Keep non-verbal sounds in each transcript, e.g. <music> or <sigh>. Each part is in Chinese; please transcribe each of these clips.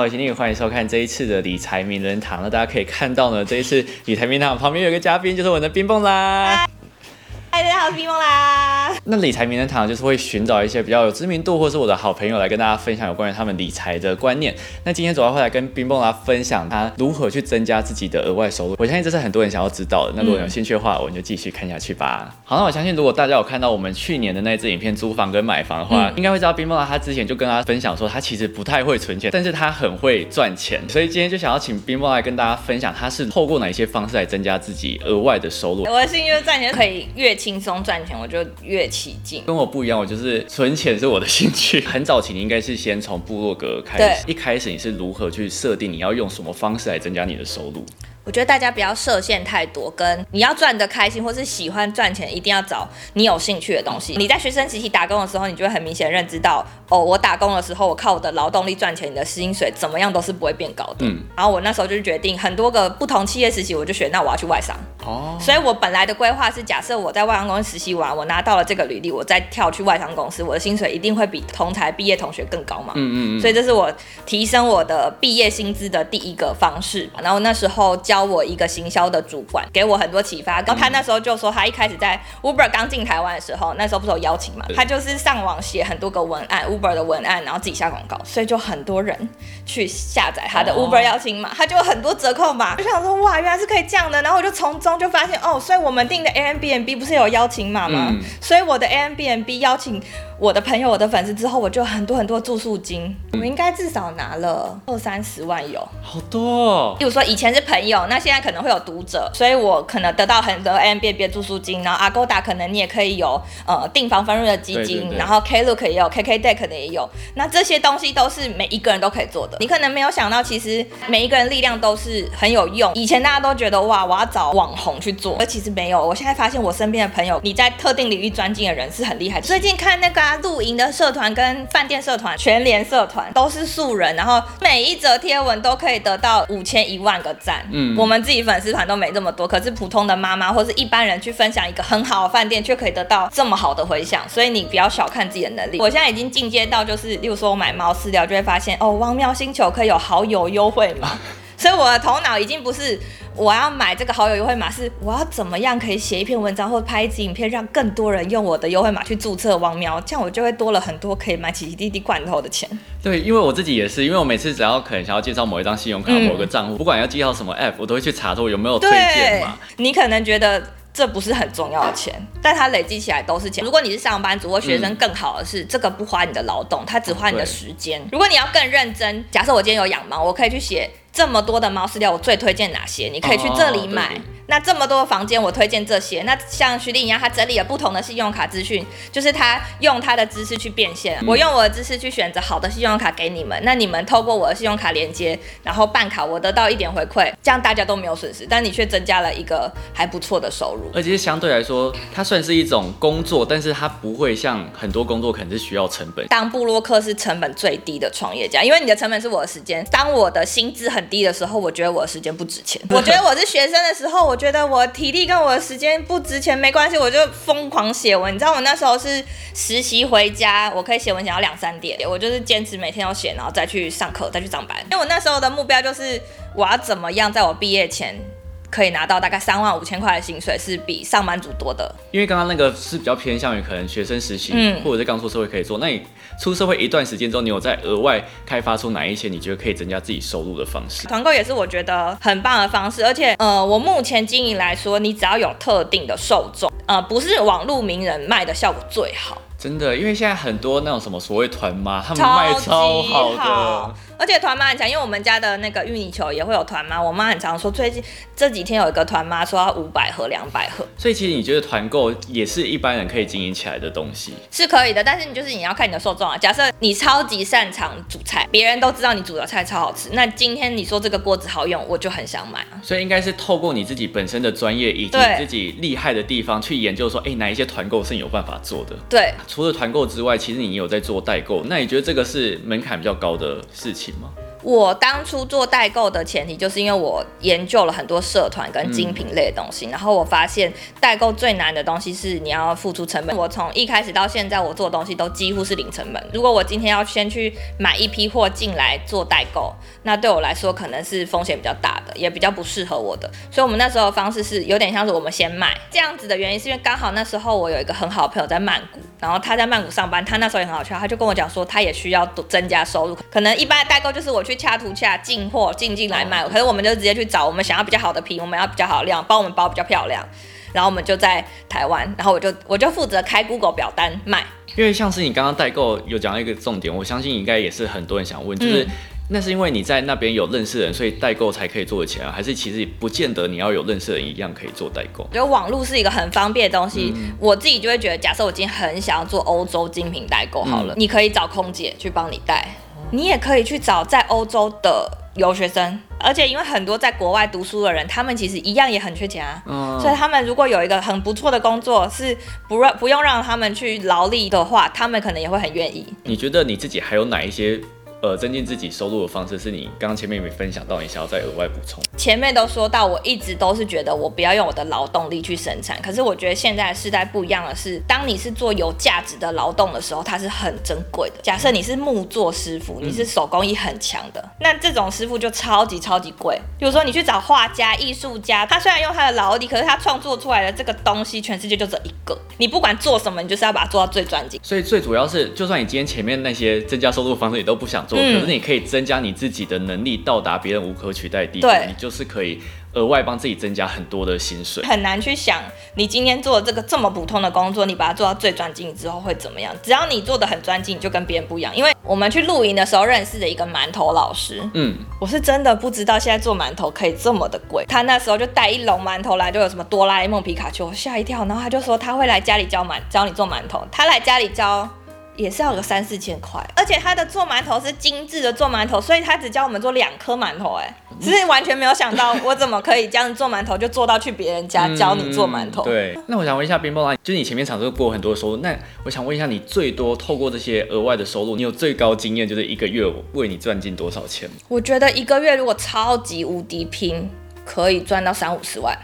Hello，今天欢迎收看这一次的理财名人堂。那大家可以看到呢，这一次理财名人堂旁边有个嘉宾，就是我的冰蹦啦。嗨，大家好，我是冰梦啦。那理财名人堂就是会寻找一些比较有知名度，或是我的好朋友来跟大家分享有关于他们理财的观念。那今天主要会来跟冰蹦啦分享他如何去增加自己的额外收入。我相信这是很多人想要知道的。那如果有兴趣的话，我们就继续看下去吧。好，那我相信如果大家有看到我们去年的那支影片租房跟买房的话，应该会知道冰蹦啦他之前就跟大家分享说，他其实不太会存钱，但是他很会赚钱。所以今天就想要请冰蹦来跟大家分享，他是透过哪一些方式来增加自己额外的收入。我的兴趣就是赚钱，可以越轻松赚钱，我就越起劲。跟我不一样，我就是存钱是我的兴趣。<laughs> 很早期你应该是先从部落格开始，一开始你是如何去设定你要用什么方式来增加你的收入？我觉得大家不要设限太多，跟你要赚得开心或是喜欢赚钱，一定要找你有兴趣的东西。你在学生时期打工的时候，你就会很明显认知到，哦，我打工的时候，我靠我的劳动力赚钱，你的薪水怎么样都是不会变高的。嗯。然后我那时候就决定，很多个不同企业实习，我就选，那我要去外商。哦。所以我本来的规划是，假设我在外商公司实习完，我拿到了这个履历，我再跳去外商公司，我的薪水一定会比同才毕业同学更高嘛。嗯嗯嗯。所以这是我提升我的毕业薪资的第一个方式。然后那时候教我一个行。销的主管给我很多启发，然后他那时候就说，他一开始在 Uber 刚进台湾的时候，那时候不是有邀请嘛，他就是上网写很多个文案，Uber 的文案，然后自己下广告，所以就很多人去下载他的 Uber 邀请码，他就有很多折扣码，就想说哇，原来是可以这样的，然后我就从中就发现哦，所以我们订的 Airbnb 不是有邀请码吗？所以我的 Airbnb 邀请。我的朋友、我的粉丝之后，我就很多很多住宿金，我应该至少拿了二三十万有，好多。比如说以前是朋友，那现在可能会有读者，所以我可能得到很多 M B B 住宿金，然后 Agoda 可能你也可以有呃订房分润的基金，然后 Klook 也有，K K Day 可能也有，那这些东西都是每一个人都可以做的。你可能没有想到，其实每一个人力量都是很有用。以前大家都觉得哇，我要找网红去做，而其实没有。我现在发现我身边的朋友，你在特定领域专精的人是很厉害。最近看那个。露营的社团跟饭店社团、全联社团都是素人，然后每一则贴文都可以得到五千一万个赞。嗯，我们自己粉丝团都没这么多，可是普通的妈妈或是一般人去分享一个很好的饭店，却可以得到这么好的回响。所以你不要小看自己的能力。我现在已经进阶到，就是例如说我买猫饲料，就会发现哦，汪喵星球可以有好友优惠嘛。所以我的头脑已经不是我要买这个好友优惠码，是我要怎么样可以写一篇文章或拍一支影片，让更多人用我的优惠码去注册汪喵，这样我就会多了很多可以买奇奇滴滴罐头的钱。对，因为我自己也是，因为我每次只要可能想要介绍某一张信用卡、某个账户，不管要介绍什么 app，我都会去查说有没有推荐嘛。你可能觉得这不是很重要的钱，但它累积起来都是钱。如果你是上班族或学生，更好的是这个不花你的劳动，它只花你的时间。如果你要更认真，假设我今天有养猫，我可以去写。这么多的猫饲料，我最推荐哪些？你可以去这里买。那这么多房间，我推荐这些。那像徐丽一样，他整理了不同的信用卡资讯，就是他用他的知识去变现。我用我的知识去选择好的信用卡给你们。那你们透过我的信用卡连接，然后办卡，我得到一点回馈，这样大家都没有损失，但你却增加了一个还不错的收入。而且相对来说，它算是一种工作，但是它不会像很多工作可能是需要成本。当布洛克是成本最低的创业家，因为你的成本是我的时间。当我的薪资很低的时候，我觉得我的时间不值钱。我觉得我是学生的时候，我觉得我体力跟我的时间不值钱，没关系，我就疯狂写文。你知道我那时候是实习回家，我可以写文写到两三点，我就是坚持每天要写，然后再去上课，再去上班。因为我那时候的目标就是我要怎么样在我毕业前。可以拿到大概三万五千块的薪水，是比上班族多的。因为刚刚那个是比较偏向于可能学生实习，或者是刚出社会可以做。那你出社会一段时间之后，你有在额外开发出哪一些你觉得可以增加自己收入的方式？团购也是我觉得很棒的方式，而且呃，我目前经营来说，你只要有特定的受众，呃，不是网络名人卖的效果最好。真的，因为现在很多那种什么所谓团妈，他们卖超好的。而且团妈很强，因为我们家的那个芋泥球也会有团妈。我妈很常说，最近这几天有一个团妈说要五百盒、两百盒。所以其实你觉得团购也是一般人可以经营起来的东西？是可以的，但是你就是你要看你的受众啊。假设你超级擅长煮菜，别人都知道你煮的菜超好吃，那今天你说这个锅子好用，我就很想买啊。所以应该是透过你自己本身的专业以及自己厉害的地方去研究，说哎哪一些团购是你有办法做的。对，除了团购之外，其实你有在做代购，那你觉得这个是门槛比较高的事情吗？我当初做代购的前提，就是因为我研究了很多社团跟精品类的东西，然后我发现代购最难的东西是你要付出成本。我从一开始到现在，我做的东西都几乎是零成本。如果我今天要先去买一批货进来做代购，那对我来说可能是风险比较大的，也比较不适合我的。所以我们那时候的方式是有点像是我们先卖这样子的原因，是因为刚好那时候我有一个很好的朋友在曼谷，然后他在曼谷上班，他那时候也很好笑，他就跟我讲说他也需要增加收入，可能一般的代购就是我去恰图恰进货进进来卖，可是我们就直接去找我们想要比较好的皮，我们要比较好的量，帮我们包比较漂亮，然后我们就在台湾，然后我就我就负责开 Google 表单卖。因为像是你刚刚代购有讲到一个重点，我相信应该也是很多人想问，就是。那是因为你在那边有认识人，所以代购才可以做得起来，还是其实不见得你要有认识人一样可以做代购？就网络是一个很方便的东西，我自己就会觉得，假设我今天很想要做欧洲精品代购，好了，你可以找空姐去帮你带，你也可以去找在欧洲的留学生，而且因为很多在国外读书的人，他们其实一样也很缺钱啊，所以他们如果有一个很不错的工作，是不让不用让他们去劳力的话，他们可能也会很愿意。你觉得你自己还有哪一些？呃，增进自己收入的方式是你刚刚前面有没有分享到？你想要再额外补充？前面都说到，我一直都是觉得我不要用我的劳动力去生产。可是我觉得现在的时代不一样的是，当你是做有价值的劳动的时候，它是很珍贵的。假设你是木作师傅，你是手工艺很强的，那这种师傅就超级超级贵。比如说你去找画家、艺术家，他虽然用他的劳力，可是他创作出来的这个东西，全世界就这一个。你不管做什么，你就是要把它做到最专精。所以最主要是，就算你今天前面那些增加收入的方式你都不想做，可是你可以增加你自己的能力，到达别人无可取代地步，你就是可以额外帮自己增加很多的薪水。很难去想，你今天做这个这么普通的工作，你把它做到最专精之后会怎么样？只要你做的很专精，你就跟别人不一样。因为我们去露营的时候认识的一个馒头老师，嗯，我是真的不知道现在做馒头可以这么的贵。他那时候就带一笼馒头来，就有什么哆啦 A 梦、皮卡丘，吓一跳。然后他就说他会来家里教馒教你做馒头，他来家里教。也是要个三四千块，而且他的做馒头是精致的做馒头，所以他只教我们做两颗馒头，哎，只是完全没有想到我怎么可以这样做馒头，就做到去别人家教你做馒头。对，那我想问一下冰棒啊，就是你前面尝试过很多收入，那我想问一下，你最多透过这些额外的收入，你有最高经验就是一个月为你赚进多少钱？我觉得一个月如果超级无敌拼，可以赚到三五十万。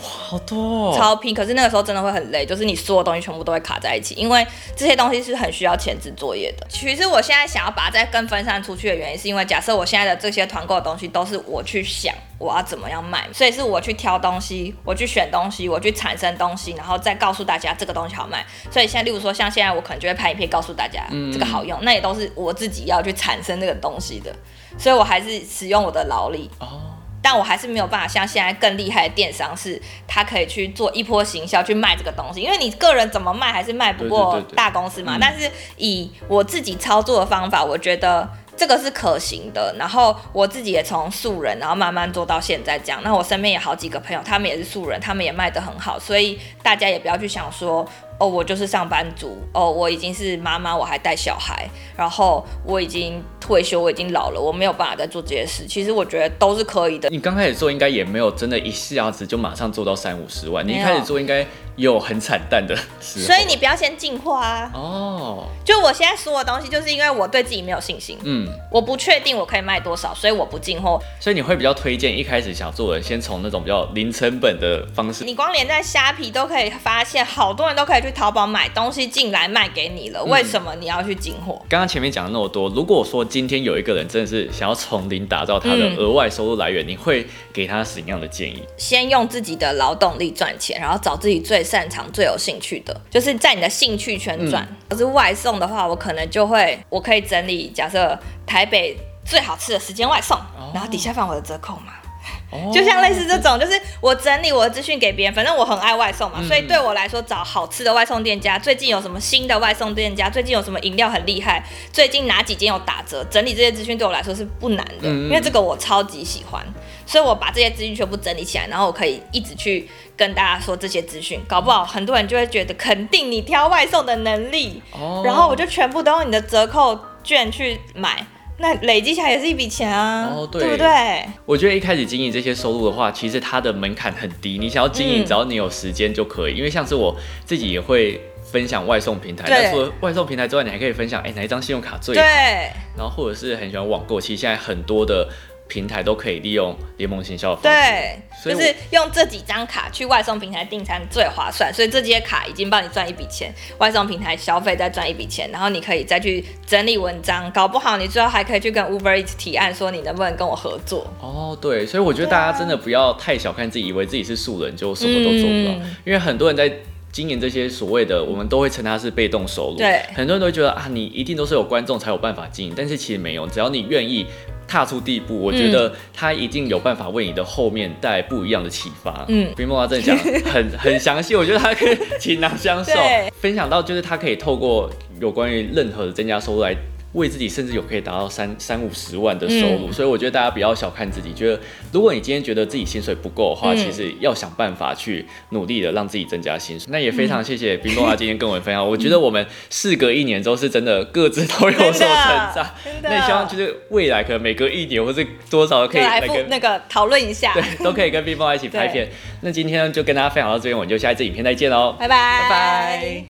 好多哦超拼，可是那个时候真的会很累，就是你所有东西全部都会卡在一起，因为这些东西是很需要前置作业的。其实我现在想要把它再更分散出去的原因，是因为假设我现在的这些团购的东西都是我去想我要怎么样卖，所以是我去挑东西，我去选东西，我去产生东西，然后再告诉大家这个东西好卖。所以现在，例如说像现在我可能就会拍影片告诉大家这个好用，那也都是我自己要去产生这个东西的，所以我还是使用我的劳力。哦。但我还是没有办法像现在更厉害的电商，是他可以去做一波行销去卖这个东西，因为你个人怎么卖还是卖不过大公司嘛。但是以我自己操作的方法，我觉得。这个是可行的，然后我自己也从素人，然后慢慢做到现在这样。那我身边有好几个朋友，他们也是素人，他们也卖得很好，所以大家也不要去想说，哦，我就是上班族，哦，我已经是妈妈，我还带小孩，然后我已经退休，我已经老了，我没有办法再做这些事。其实我觉得都是可以的。你刚开始做应该也没有真的一下子就马上做到三五十万，你一开始做应该。有很惨淡的时候，所以你不要先进化啊！哦，就我现在说的东西，就是因为我对自己没有信心，嗯，我不确定我可以卖多少，所以我不进货。所以你会比较推荐一开始想做的，先从那种比较零成本的方式。你光连在虾皮都可以发现，好多人都可以去淘宝买东西进来卖给你了，为什么你要去进货？刚刚前面讲了那么多，如果说今天有一个人真的是想要从零打造他的额外收入来源，你会给他什么样的建议？先用自己的劳动力赚钱，然后找自己最擅长、最有兴趣的，就是在你的兴趣圈转。可是外送的话，我可能就会，我可以整理，假设台北最好吃的时间外送，然后底下放我的折扣嘛。就像类似这种，就是我整理我的资讯给别人，反正我很爱外送嘛，所以对我来说找好吃的外送店家，最近有什么新的外送店家，最近有什么饮料很厉害，最近哪几间有打折，整理这些资讯对我来说是不难的，因为这个我超级喜欢，所以我把这些资讯全部整理起来，然后我可以一直去跟大家说这些资讯，搞不好很多人就会觉得肯定你挑外送的能力，然后我就全部都用你的折扣券去买。那累积起来也是一笔钱啊，对不对？我觉得一开始经营这些收入的话，其实它的门槛很低，你想要经营，只要你有时间就可以。因为像是我自己也会分享外送平台。那除了外送平台之外，你还可以分享，哎、哪一张信用卡最好？对，然后或者是很喜欢网购，其实现在很多的平台都可以利用联盟行销的方式。对，就是用这几张卡去外送平台订餐最划算，所以这些卡已经帮你赚一笔钱，外送平台消费再赚一笔钱，然后你可以再去整理文章，搞不好你最后还可以去跟 Uber Eats 提案说你能不能跟我合作。哦，对，所以我觉得大家真的不要太小看自己，以为自己是素人就什么都做不到，嗯因为很多人在。经营这些所谓的，我们都会称它是被动收入。对很多人都会觉得啊，你一定都是有观众才有办法经营，但是其实没有，只要你愿意踏出第一步，我觉得他一定有办法为你的后面带来不一样的启发。嗯冰梦他真的讲很 <laughs> 很详细，我觉得他可以倾囊相授，分享到就是他可以透过有关于任何的增加收入来。为自己甚至有可以达到三三五十万的收入，嗯所以我觉得大家不要小看自己，觉得如果你今天觉得自己薪水不够的话，嗯其实要想办法去努力的让自己增加薪水。那也非嗯常谢谢冰梦啊今天跟我们分享，<laughs> 我觉得我们事隔一年之后是真的各自都有所成长。<laughs> 那也希望就是未来可能每隔一年或是多少可以来跟那个讨论一下，对都可以跟冰梦一起 <laughs> 拍片。那今天就跟大家分享到这边，我们就下一次影片再见喽，拜拜，拜拜。